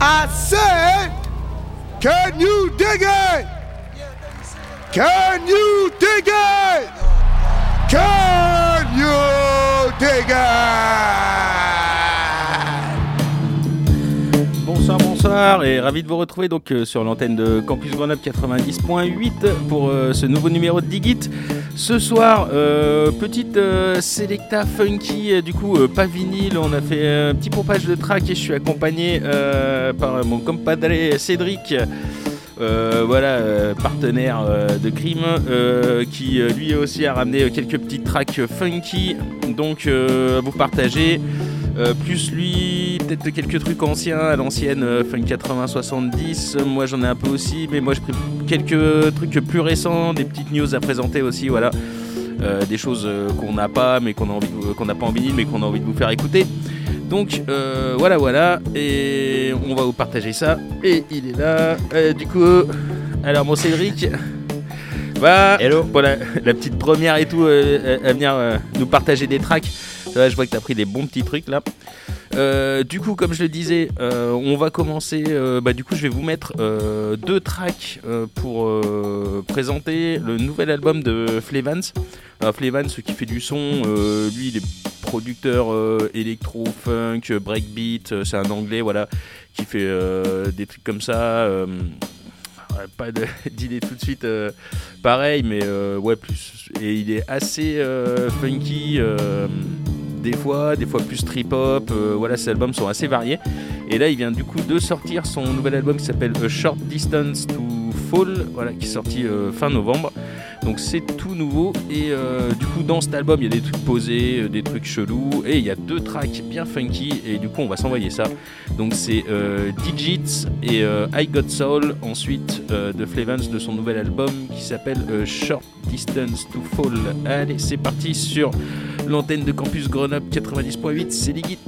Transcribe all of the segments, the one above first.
I said, can you dig it? Can you dig it? Can you dig it? Bonsoir, bonsoir et ravi de vous retrouver donc euh, sur l'antenne de Campus Grenoble 90.8 pour euh, ce nouveau numéro de Digit. Ce soir, euh, petite euh, selecta funky, euh, du coup pas vinyle, on a fait un petit pompage de track et je suis accompagné par mon compadre Cédric. voilà, partenaire de crime, qui lui aussi a ramené quelques petites tracks funky, donc à vous partager. Plus lui, peut-être quelques trucs anciens à l'ancienne, euh, fin 80-70. Moi j'en ai un peu aussi, mais moi j'ai pris quelques trucs plus récents, des petites news à présenter aussi, voilà. Euh, des choses euh, qu'on n'a pas, mais qu'on a envie, de- qu'on n'a pas en vinyle, mais qu'on a envie de vous faire écouter. Donc euh, voilà, voilà, et on va vous partager ça. Et il est là, Euh, du coup. Alors mon Cédric, va Hello. pour la, la petite première et tout, euh, à venir nous partager des tracks. Ça va, je vois que t'as pris des bons petits trucs là. Euh, du coup, comme je le disais, euh, on va commencer. euh, bah, du coup, je vais vous mettre deux tracks pour présenter le nouvel album de Flevans. Flevans, qui fait du son, lui, il est producteur électro, funk, breakbeat. c'est un anglais, voilà, qui fait des trucs comme ça. pas d'idée tout de suite pareil, mais ouais, plus. Et il est assez funky. Des fois, des fois plus trip hop. euh, voilà, ses albums sont assez variés. Et là, il vient du coup de sortir son nouvel album qui s'appelle A Short Distance to Fall, voilà, qui est sorti euh, fin novembre. Donc c'est tout nouveau. Et euh, du coup, dans cet album, il y a des trucs posés, euh, des trucs chelous, et il y a deux tracks bien funky. Et du coup, on va s'envoyer ça. Donc c'est euh, Digits et I Got Soul. Ensuite, de Flevans de son nouvel album qui s'appelle Short Distance to Fall. Allez, c'est parti sur l'antenne de Campus Grenoble 90.8. C'est Ligit.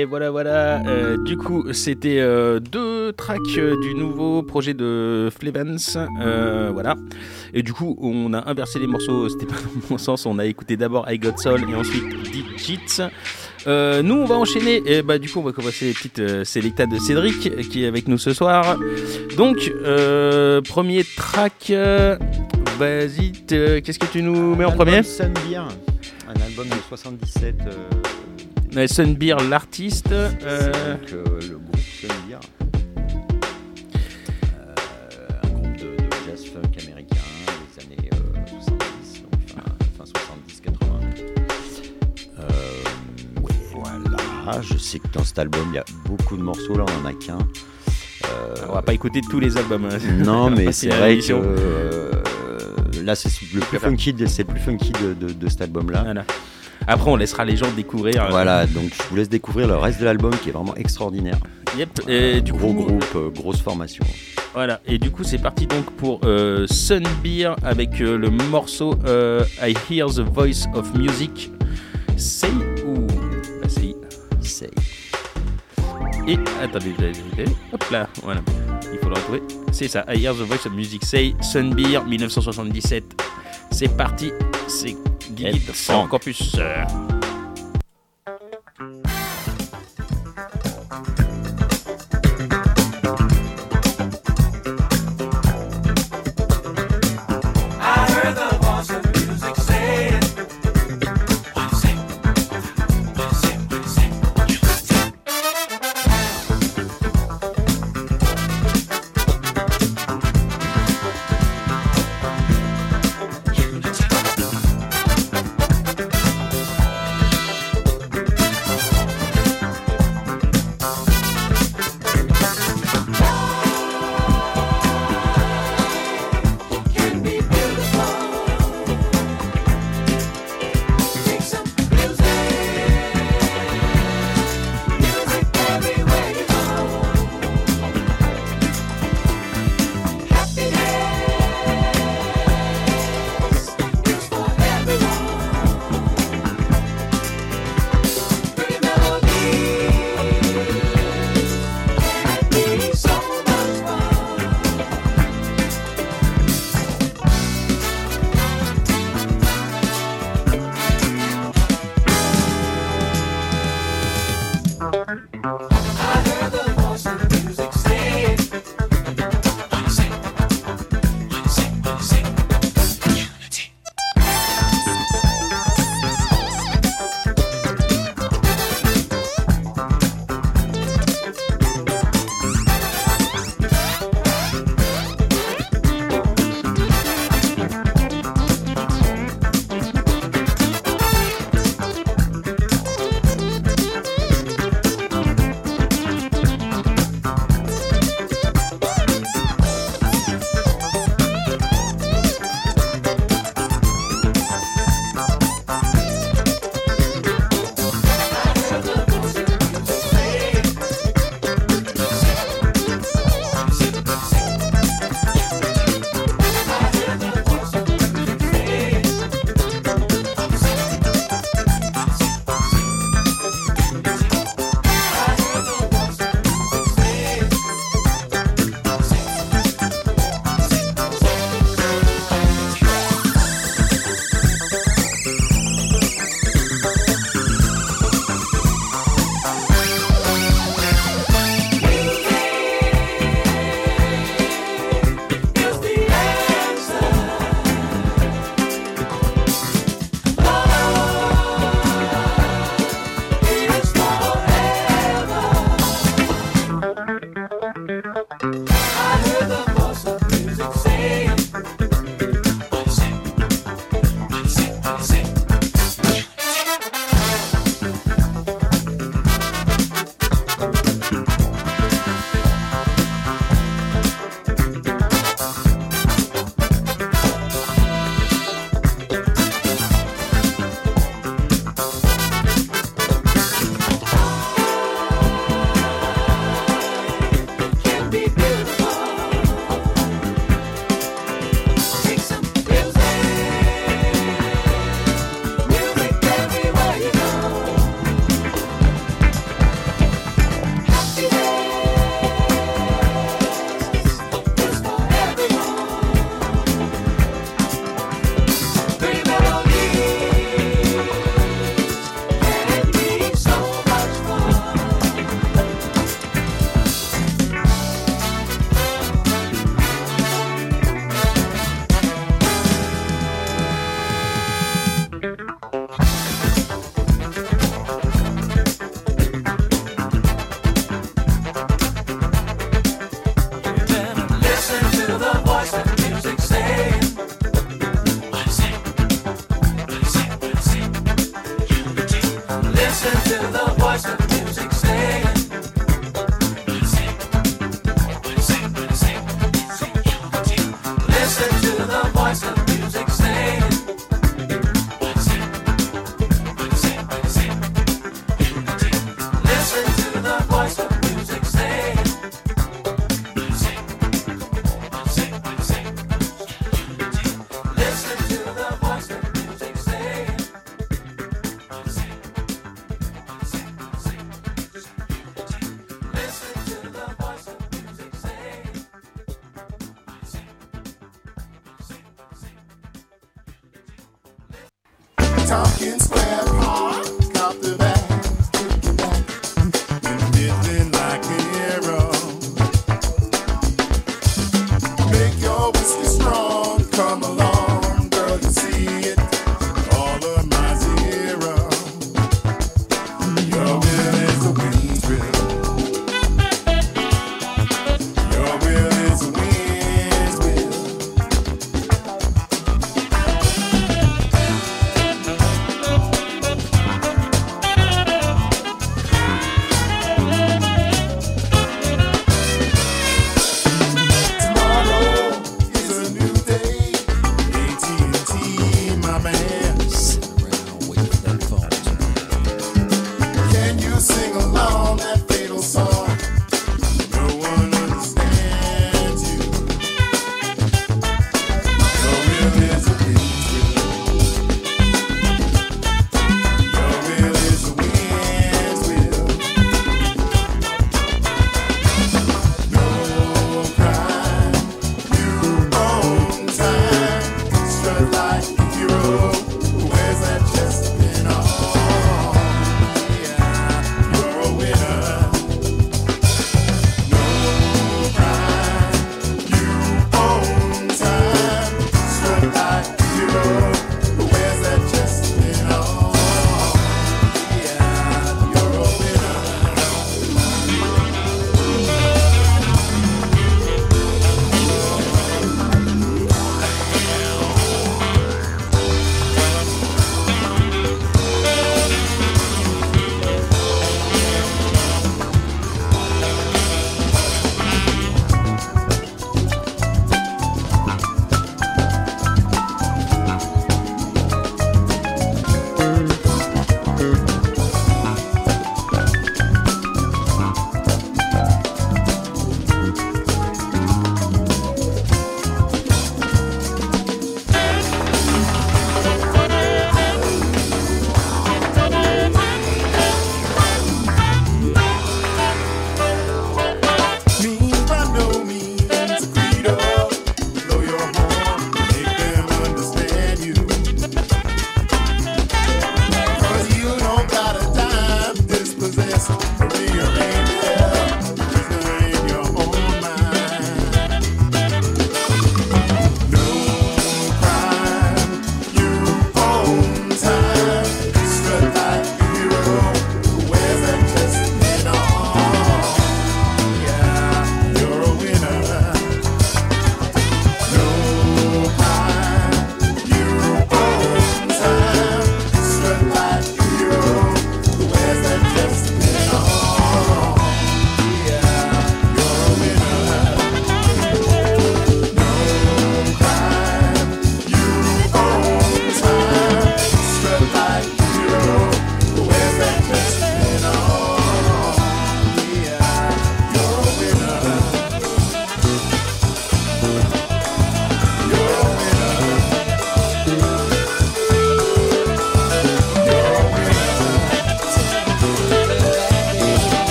Et voilà, voilà. Euh, du coup, c'était euh, deux tracks euh, du nouveau projet de Flevens. voilà. Et du coup, on a inversé les morceaux. C'était pas dans mon sens. On a écouté d'abord I Got Soul et ensuite Deep Cheats. nous, on va enchaîner. Et bah, du coup, on va commencer les petites sélectas de Cédric qui est avec nous ce soir. Donc, premier track. Vas-y, qu'est-ce que tu nous mets en premier? un album de 77. Sunbeer, l'artiste. Euh... Donc, euh, le groupe Sunbeer. Euh, un groupe de, de, jazz funk américain des années 70, euh, donc fin, fin 70-80. voilà, je sais que dans cet album, il y a beaucoup de morceaux, là on en a qu'un. on va pas écouter tous les albums. Hein. Non, mais c'est vrai que là c'est le plus funky, c'est le plus funky de, de, de cet album-là. Voilà. Après, on laissera les gens découvrir. Euh, voilà, donc je vous laisse découvrir le reste de l'album qui est vraiment extraordinaire. Yep. Et du gros coup, groupe, euh, grosse formation. Voilà, et du coup c'est parti donc pour euh, Sunbeer avec euh, le morceau euh, I Hear the Voice of Music. Say ou bah, Say. Say. Et attendez, hop là, voilà. Il faut le retrouver. C'est ça, I Hear the Voice of Music Say, Sunbeer 1977. C'est parti, c'est Guide sans campus.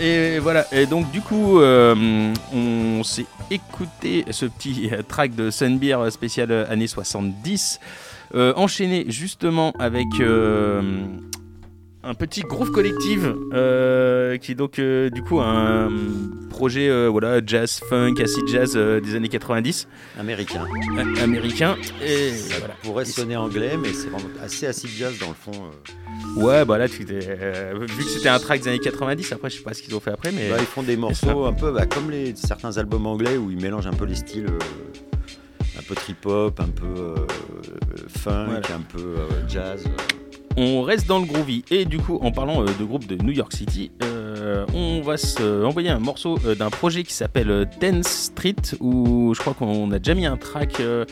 Et, voilà. Et donc du coup, euh, on s'est écouté ce petit track de Sunbeer spécial années 70, euh, enchaîné justement avec euh, un petit groove collective qui est donc du coup un projet voilà jazz funk acid jazz des années 90 américain américain et ça pourrait sonner anglais mais c'est vraiment assez acid jazz dans le fond Ouais, bah là, tu euh, vu que c'était un track des années 90, après, je sais pas ce qu'ils ont fait après, mais. Bah, ils font des morceaux un peu bah, comme les, certains albums anglais où ils mélangent un peu les styles. Euh, un peu trip-hop, un peu euh, funk, un peu jazz. On reste dans le groovy. Et du coup, en parlant de groupe de New York City, euh, on va se envoyer un morceau euh, d'un projet qui s'appelle Tenth Street, où je crois qu'on a déjà mis un track euh,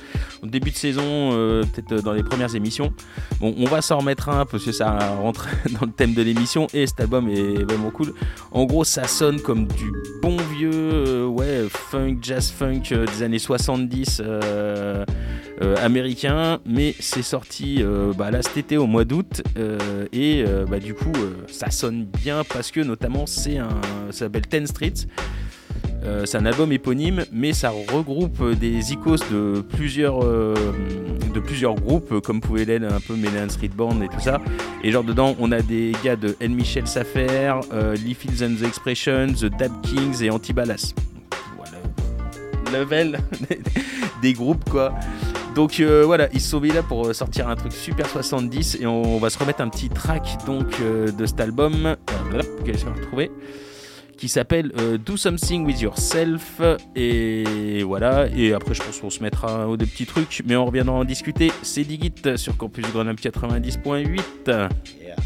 au début de saison, euh, peut-être dans les premières émissions. Bon, on va s'en remettre un parce que ça rentre dans le thème de l'émission et cet album est vraiment cool. En gros, ça sonne comme du bon vieux, euh, ouais, funk, jazz funk euh, des années 70 euh, américain, mais c'est sorti euh, bah, là cet été au mois d'août euh, et bah, du coup ça sonne bien parce que notamment c'est un, ça s'appelle Ten Streets. C'est un album éponyme, mais ça regroupe des icônes de plusieurs, de plusieurs groupes, comme pouvait l'être un peu Mélan Street Band et tout ça. Et genre dedans, on a des gars de N. Michel Safer, Lee Fields and the Expressions, The Dab Kings et Antibalas. Voilà, level des groupes quoi. Donc euh, voilà, ils sont là pour euh, sortir un truc super 70 et on, va se remettre un petit track donc euh, de cet album que je vais retrouver qui s'appelle Do Something With Yourself. Et voilà et après je pense qu'on se mettra aux deux petits trucs mais on reviendra en discuter. C'est Digit sur Campus Grenoble 90.8 Yeah.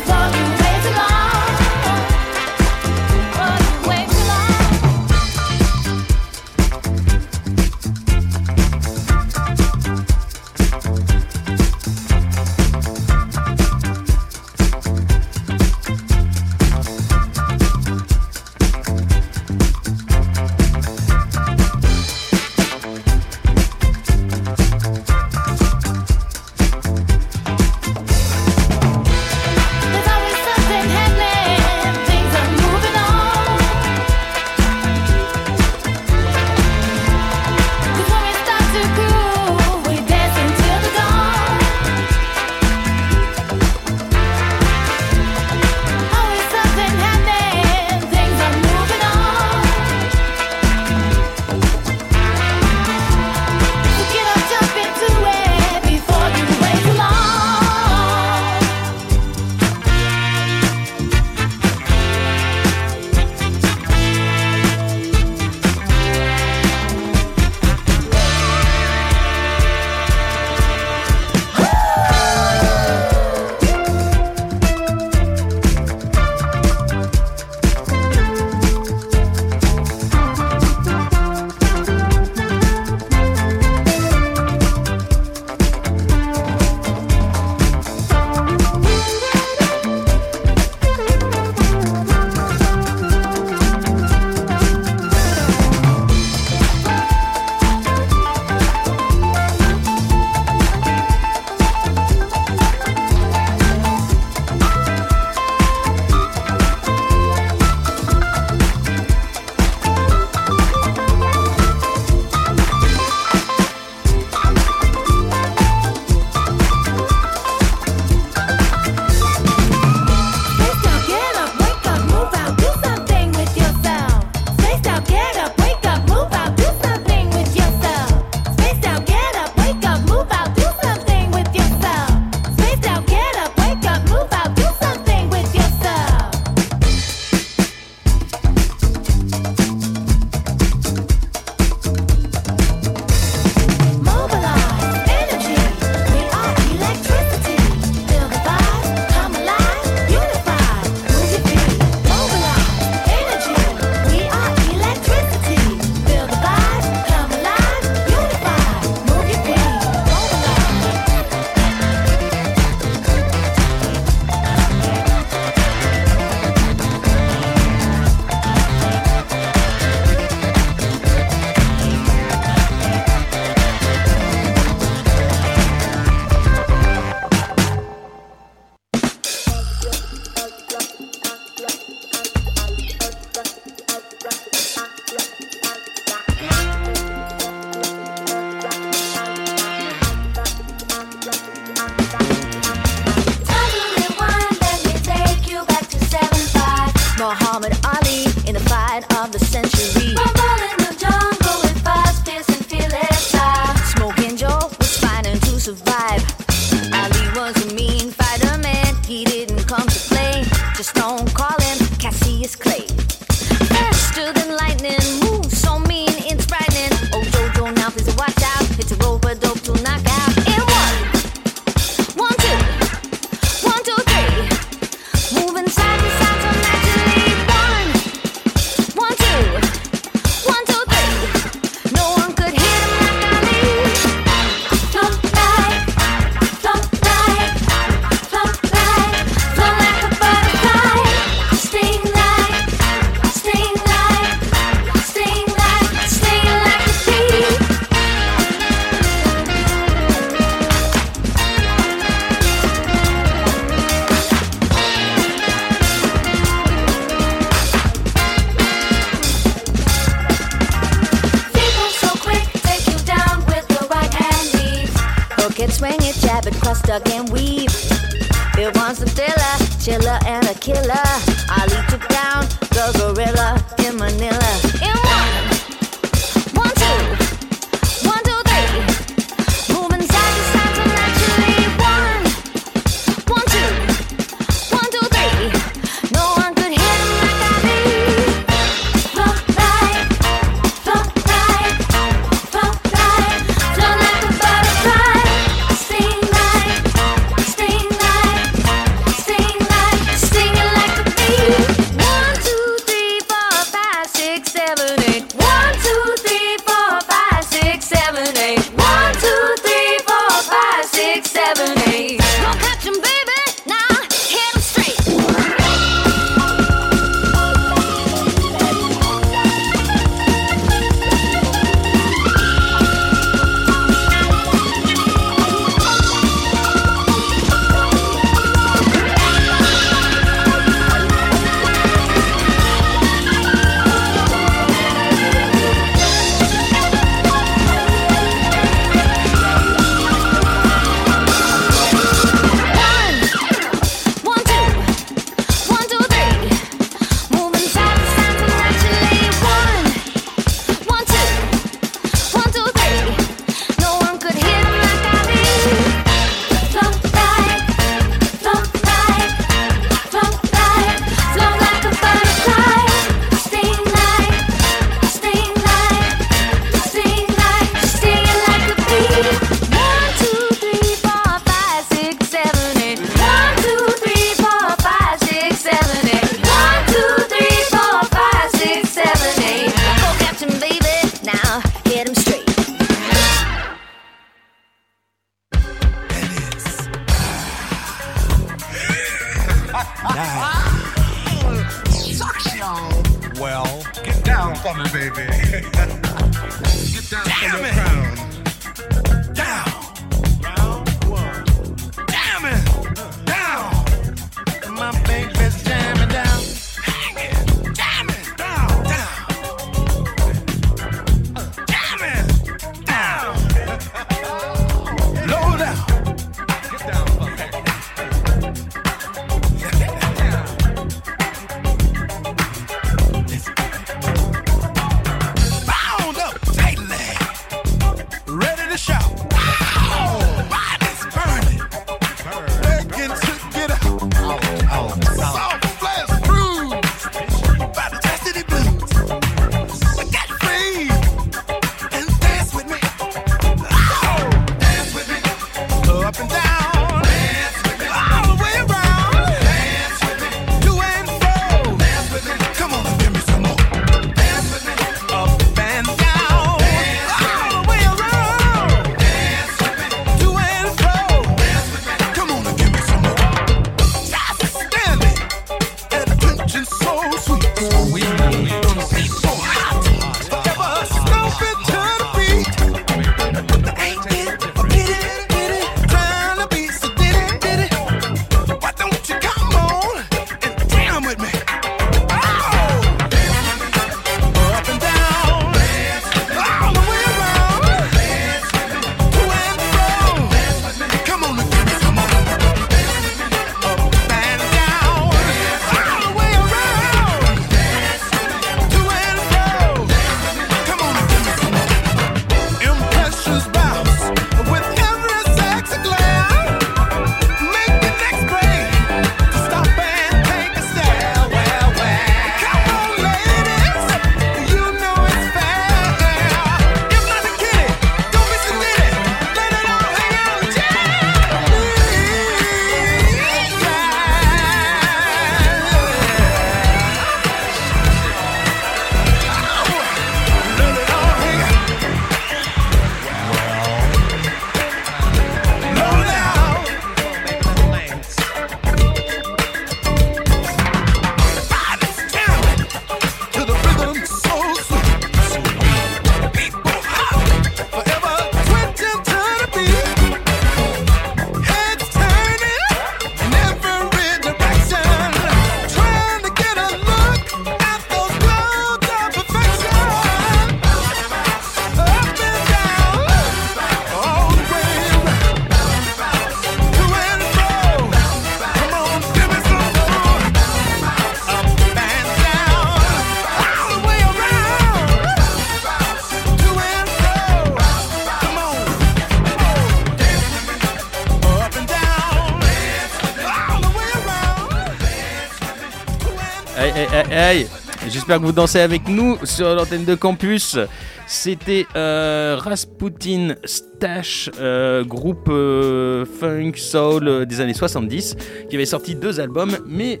Aïe, aïe. J'espère que vous dansez avec nous sur l'antenne de campus. C'était euh, Rasputin Stash, euh, groupe euh, funk soul des années 70, qui avait sorti deux albums, mais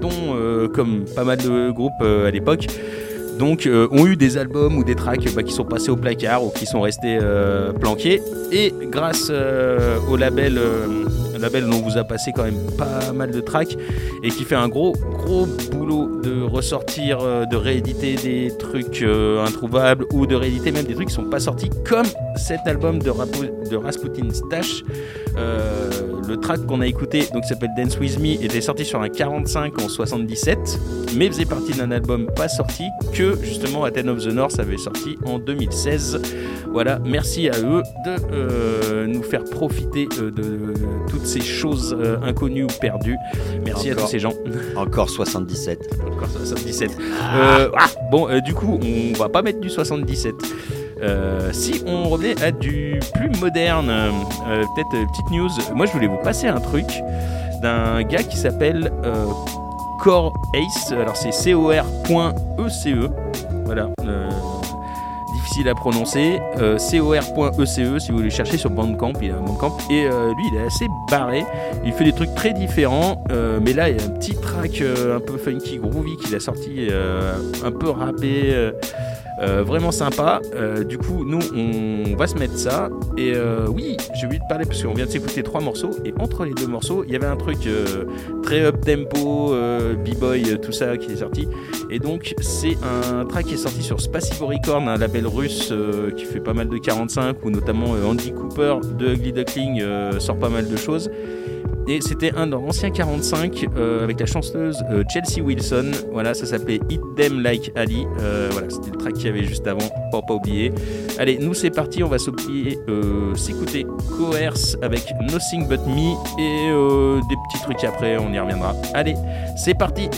dont, comme pas mal de groupes à l'époque, donc ont eu des albums ou des tracks bah, qui sont passés au placard ou qui sont restés planqués. Et grâce au label, label dont on vous a passé quand même pas mal de tracks et qui fait un gros gros boulot de ressortir, euh, de rééditer des trucs euh, introuvables ou de rééditer même des trucs qui sont pas sortis, comme cet album de, de Rasputin Stash. Euh, le track qu'on a écouté, donc s'appelle Dance With Me, était sorti sur un 45 en 77, mais faisait partie d'un album pas sorti que justement Athens of the North avait sorti en 2016. Voilà, merci à eux de nous faire profiter de toutes ces choses euh, inconnues ou perdues. Merci à tous ces gens. Encore 77. Encore 77. Euh, ah, bon, euh, du coup, on va pas mettre du 77. Euh, si on revenait à du plus moderne, euh, peut-être euh, petite news. Moi, je voulais vous passer un truc d'un gars qui s'appelle Core Ace. Alors, c'est cor.ece. E. Voilà. Difficile à prononcer. Euh, cor.ece E, si vous voulez chercher sur Bandcamp. Il a un Bandcamp. Et euh, lui, il est assez barré. Il fait des trucs très différents. euh, mais là, il y a un petit track euh, un peu funky, groovy qu'il a sorti, un peu rappé. Euh, vraiment sympa. Euh, du coup, nous, on va se mettre ça. Et euh, oui, j'ai oublié de parler parce qu'on vient de s'écouter trois morceaux. Et entre les deux morceaux, il y avait un truc très up tempo, b-boy, tout ça qui est sorti. Et donc, c'est un track qui est sorti sur Record, un label russe qui fait pas mal de 45, où notamment Andy Cooper de Ugly Duckling sort pas mal de choses. Et c'était un dans l'ancien 45 euh, avec la chanteuse euh, Chelsea Wilson. Voilà, ça s'appelait Hit Them Like Ali. Euh, voilà, c'était le track qu'il y avait juste avant, pour pas oublier. Allez, nous c'est parti, on va s'écouter Coerce avec Nothing But Me et des petits trucs après, on y reviendra. Allez, c'est parti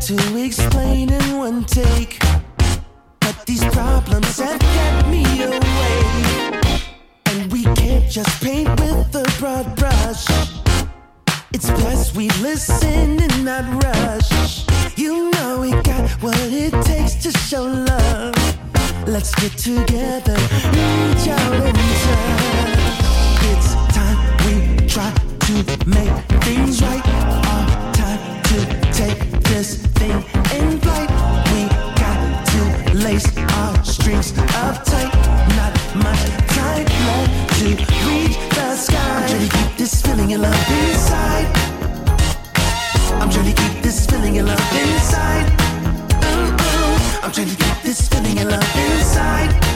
to explain in one take. But these problems have kept me away. And we can't just paint with a broad brush. It's best we listen and not rush. You know we got what it takes to show love. Let's get together, reach out and touch. It's time we try to make things right. Our time to take this thing in flight. We got to lace our strings up tight. Not much time left to reach the sky. I'm trying to keep this feeling of love inside. I'm trying to keep this feeling of love inside. Ooh, ooh. I'm trying to keep this feeling of love inside.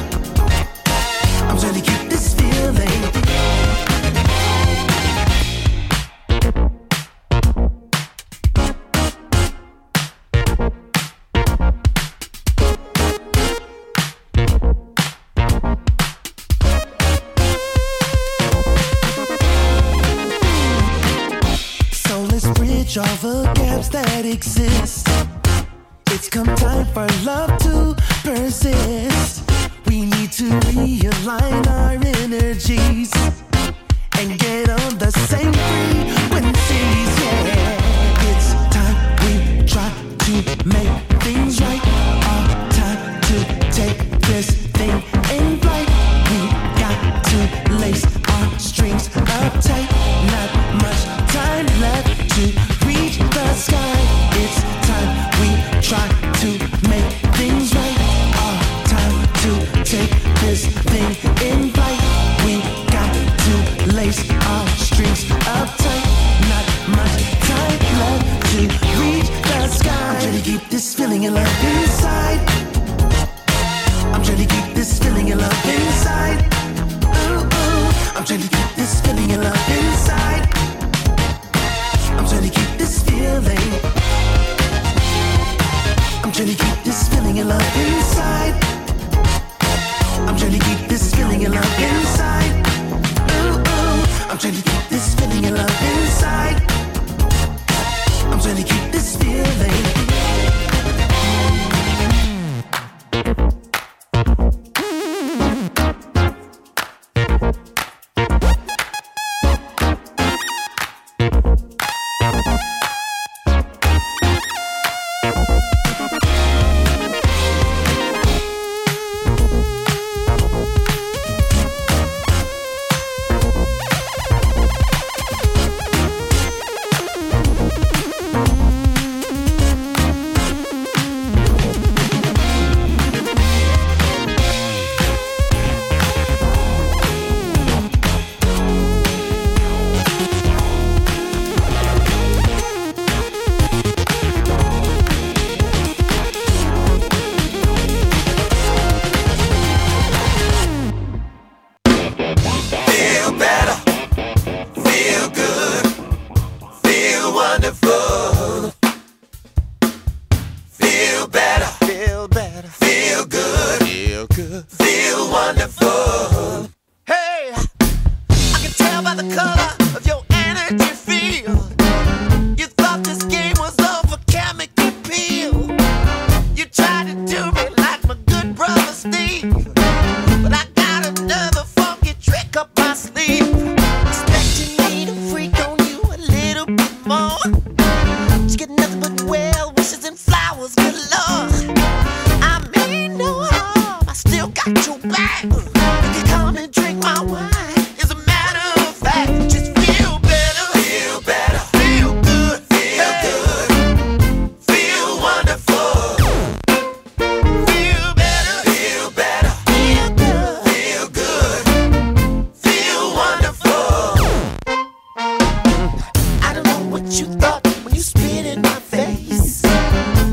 what you thought when you spit in my face.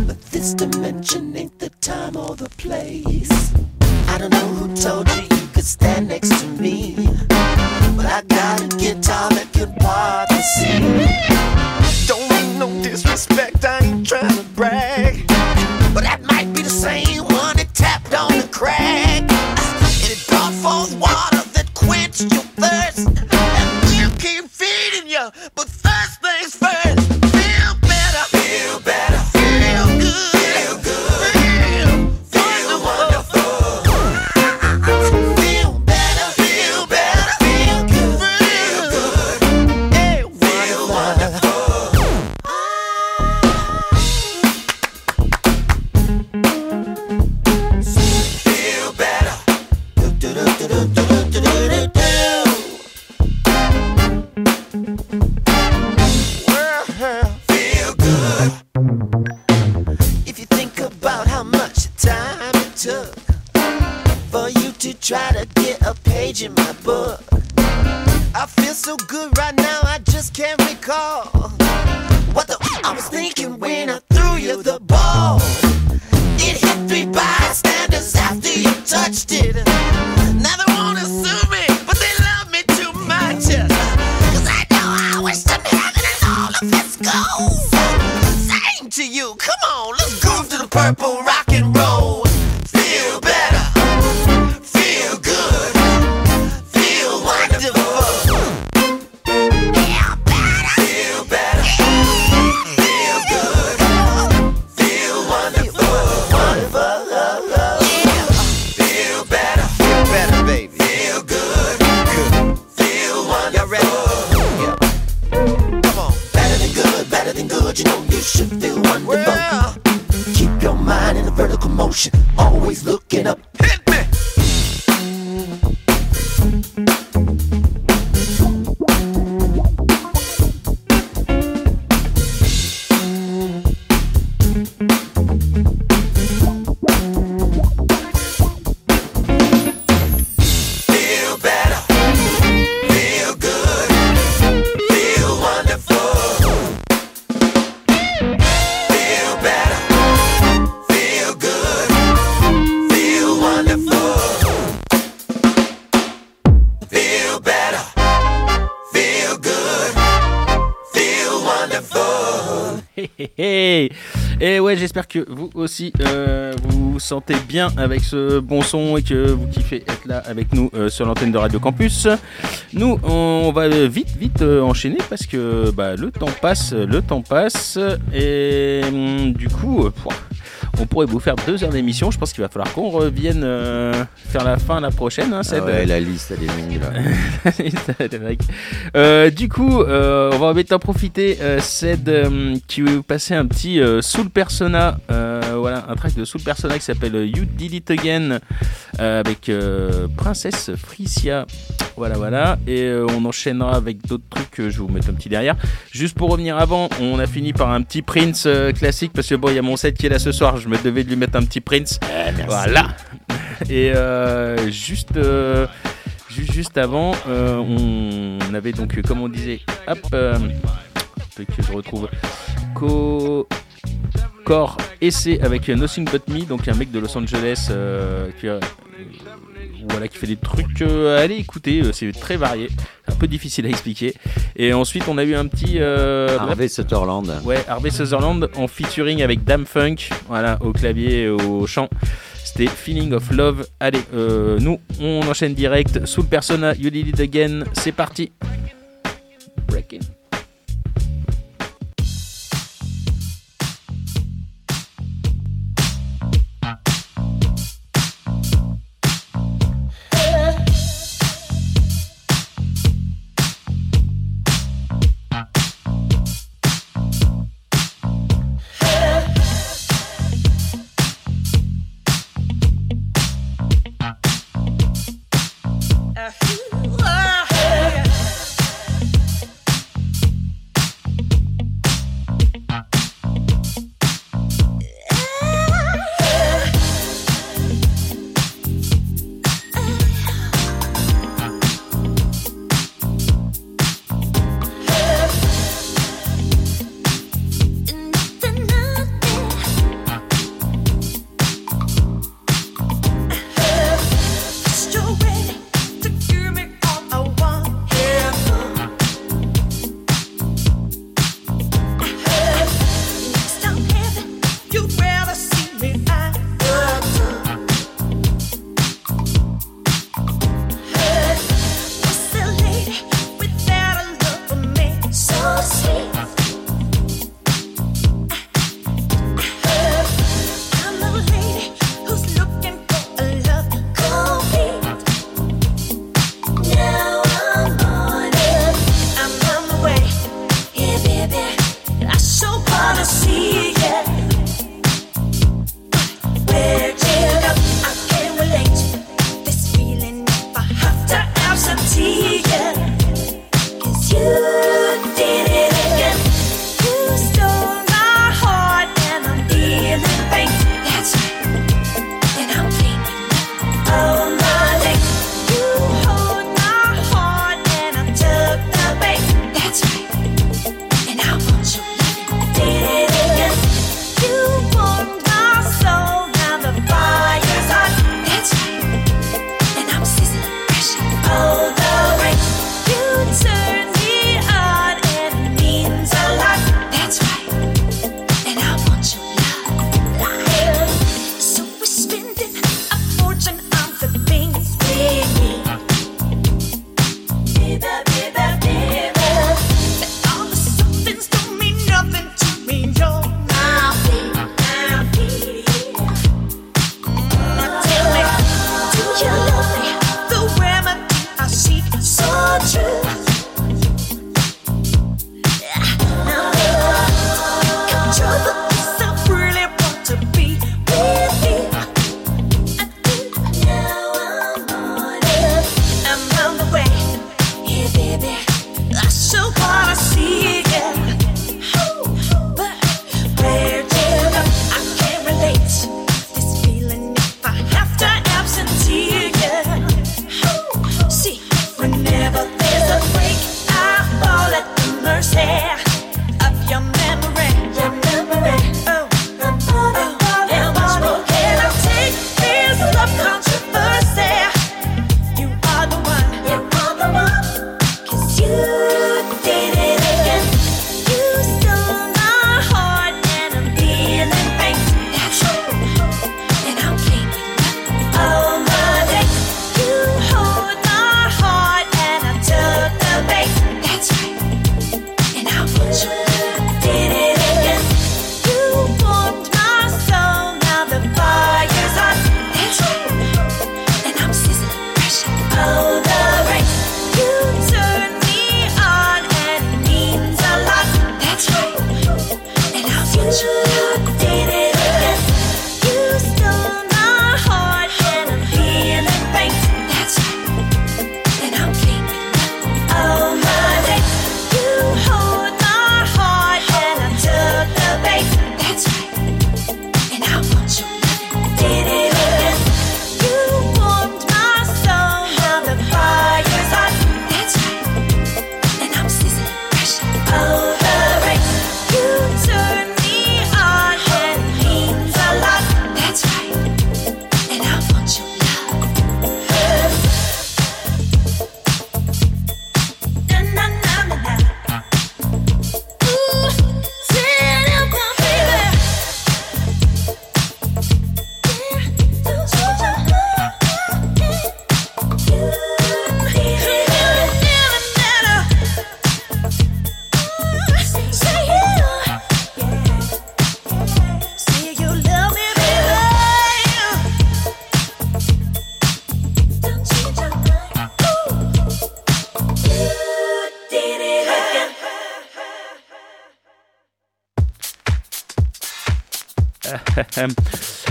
But this dimension ain't the time or the place. I don't know who told aussi euh, vous sentez bien avec ce bon son et que vous kiffez être là avec nous euh, sur l'antenne de Radio Campus. Nous, on va vite, vite euh, enchaîner parce que bah, le temps passe, le temps passe et hum, du coup, on pourrait vous faire deux heures d'émission. Je pense qu'il va falloir qu'on revienne euh, faire la fin la prochaine. Hein, Ah Seb. ouais, la liste, elle est longue là. Euh, du coup, euh, on va en profiter. Ced qui veut vous passer un petit euh, Soul Persona. euh, voilà, un track de Soul Persona qui s'appelle You Did It Again euh, avec euh, Princesse Frisia. Voilà, voilà. Et euh, on enchaînera avec d'autres trucs. que je vais vous mettre un petit derrière. Juste pour revenir avant, on a fini par un petit Prince classique parce que bon, il y a mon set qui est là ce soir. Je me devais de lui mettre un petit Prince. Voilà. Et euh, juste. euh, avant, on avait donc, comme on disait, hop, que je retrouve, Co Core Essai avec Nothing But Me, donc un mec de Los Angeles euh, qui, euh, voilà, qui fait des trucs. euh, allez écouter, c'est très varié, un peu difficile à expliquer. Et ensuite, on a eu un petit. Harvey Sutherland. Ouais, Harvey Sutherland en featuring avec Dame Funk, voilà, au clavier et au chant. C'était Feeling of Love. Allez, nous, on enchaîne direct sous le persona You Did It Again. C'est parti.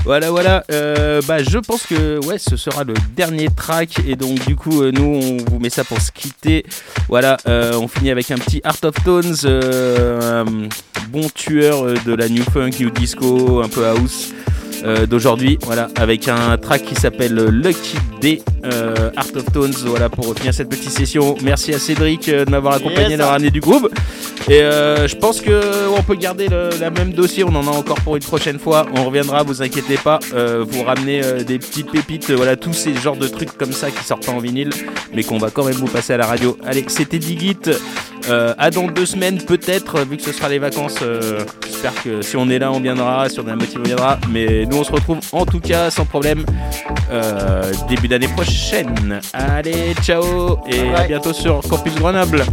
Voilà, voilà. Euh, bah, je pense que ouais, ce sera le dernier track. Et donc, du coup, euh, nous, on vous met ça pour se quitter. Voilà, euh, on finit avec un petit Art of Tones, bon tueur de la New Funk, New Disco, un peu house. Euh, d'aujourd'hui, voilà, avec un track qui s'appelle Lucky Day, euh, Art of Tones, voilà, pour finir cette petite session. Merci à Cédric euh, de m'avoir accompagné, Yes. ramené du groove. Et euh, je pense que on peut garder le la même dossier, on en a encore pour une prochaine fois. On reviendra, vous inquiétez pas, vous ramener euh, des petites pépites, voilà, tous ces genres de trucs comme ça qui sortent pas en vinyle, mais qu'on va quand même vous passer à la radio. Allez, c'était Digit. Euh, à dans deux semaines, peut-être, euh, vu que ce sera les vacances. Euh, j'espère que si on est là, on viendra. Si on a la motive, on viendra. Mais nous, on se retrouve en tout cas sans problème euh, début d'année prochaine. Allez, ciao et à bientôt sur Campus Grenoble.